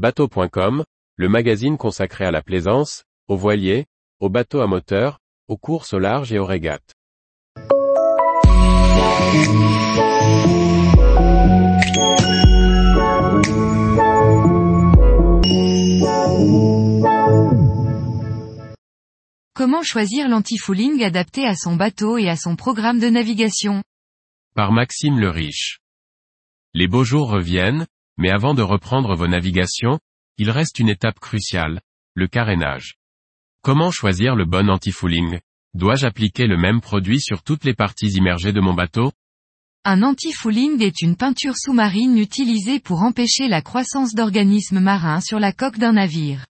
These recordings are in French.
Bateau.com, le magazine consacré à la plaisance, aux voiliers, aux bateaux à moteur, aux courses au large et aux régates. Comment choisir l'anti-fouling adapté à son bateau et à son programme de navigation? Par Maxime le Riche. Les beaux jours reviennent, mais avant de reprendre vos navigations, il reste une étape cruciale, le carénage. Comment choisir le bon anti-fouling? Dois-je appliquer le même produit sur toutes les parties immergées de mon bateau? Un anti-fouling est une peinture sous-marine utilisée pour empêcher la croissance d'organismes marins sur la coque d'un navire.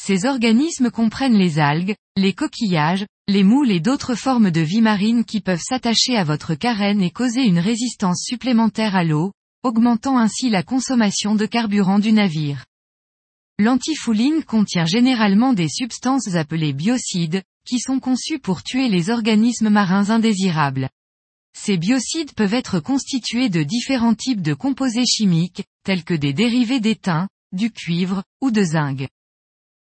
Ces organismes comprennent les algues, les coquillages, les moules et d'autres formes de vie marine qui peuvent s'attacher à votre carène et causer une résistance supplémentaire à l'eau, augmentant ainsi la consommation de carburant du navire. L'antifouling contient généralement des substances appelées biocides, qui sont conçues pour tuer les organismes marins indésirables. Ces biocides peuvent être constitués de différents types de composés chimiques, tels que des dérivés d'étain, du cuivre, ou de zinc.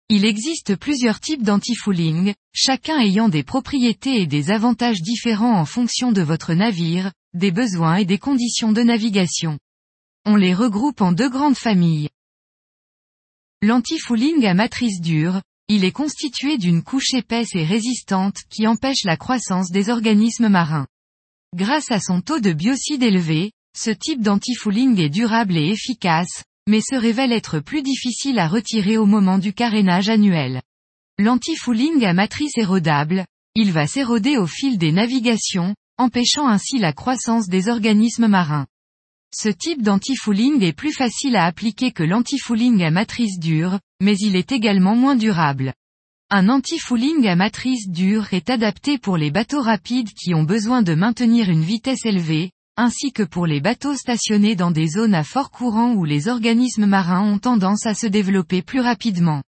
Il existe plusieurs types d'antifouling, chacun ayant des propriétés et des avantages différents en fonction de votre navire, des besoins et des conditions de navigation. On les regroupe en deux grandes familles. L'antifouling à matrice dure, il est constitué d'une couche épaisse et résistante qui empêche la croissance des organismes marins. Grâce à son taux de biocide élevé, ce type d'antifouling est durable et efficace, mais se révèle être plus difficile à retirer au moment du carénage annuel. L'antifouling à matrice érodable, il va s'éroder au fil des navigations, empêchant ainsi la croissance des organismes marins. Ce type d'antifouling est plus facile à appliquer que l'antifouling à matrice dure, mais il est également moins durable. Un antifouling à matrice dure est adapté pour les bateaux rapides qui ont besoin de maintenir une vitesse élevée, ainsi que pour les bateaux stationnés dans des zones à fort courant où les organismes marins ont tendance à se développer plus rapidement.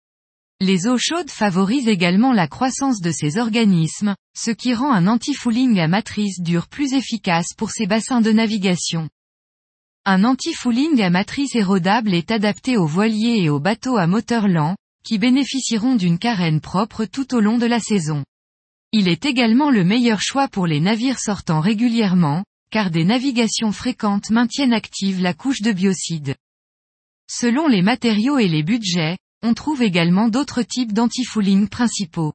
Les eaux chaudes favorisent également la croissance de ces organismes, ce qui rend un antifouling à matrice dure plus efficace pour ces bassins de navigation. Un antifouling à matrice érodable est adapté aux voiliers et aux bateaux à moteur lent, qui bénéficieront d'une carène propre tout au long de la saison. Il est également le meilleur choix pour les navires sortant régulièrement, car des navigations fréquentes maintiennent active la couche de biocide. Selon les matériaux et les budgets, on trouve également d'autres types d'antifouling principaux.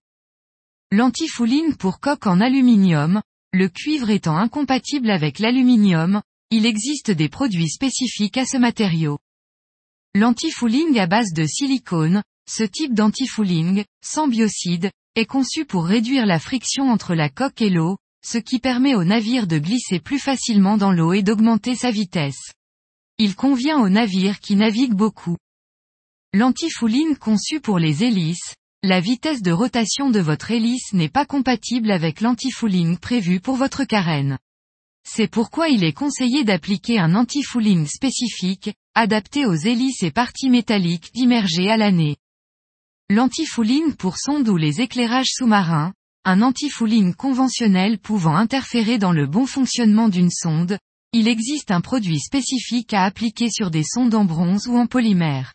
L'antifouling pour coque en aluminium, le cuivre étant incompatible avec l'aluminium, il existe des produits spécifiques à ce matériau. L'antifouling à base de silicone, ce type d'antifouling, sans biocide, est conçu pour réduire la friction entre la coque et l'eau, ce qui permet au navire de glisser plus facilement dans l'eau et d'augmenter sa vitesse. Il convient aux navires qui naviguent beaucoup. L'antifouling conçu pour les hélices, la vitesse de rotation de votre hélice n'est pas compatible avec l'antifouling prévu pour votre carène. C'est pourquoi il est conseillé d'appliquer un antifouling spécifique, adapté aux hélices et parties métalliques immergées à l'année. L'antifouling pour sonde ou les éclairages sous-marins, un antifouling conventionnel pouvant interférer dans le bon fonctionnement d'une sonde, il existe un produit spécifique à appliquer sur des sondes en bronze ou en polymère.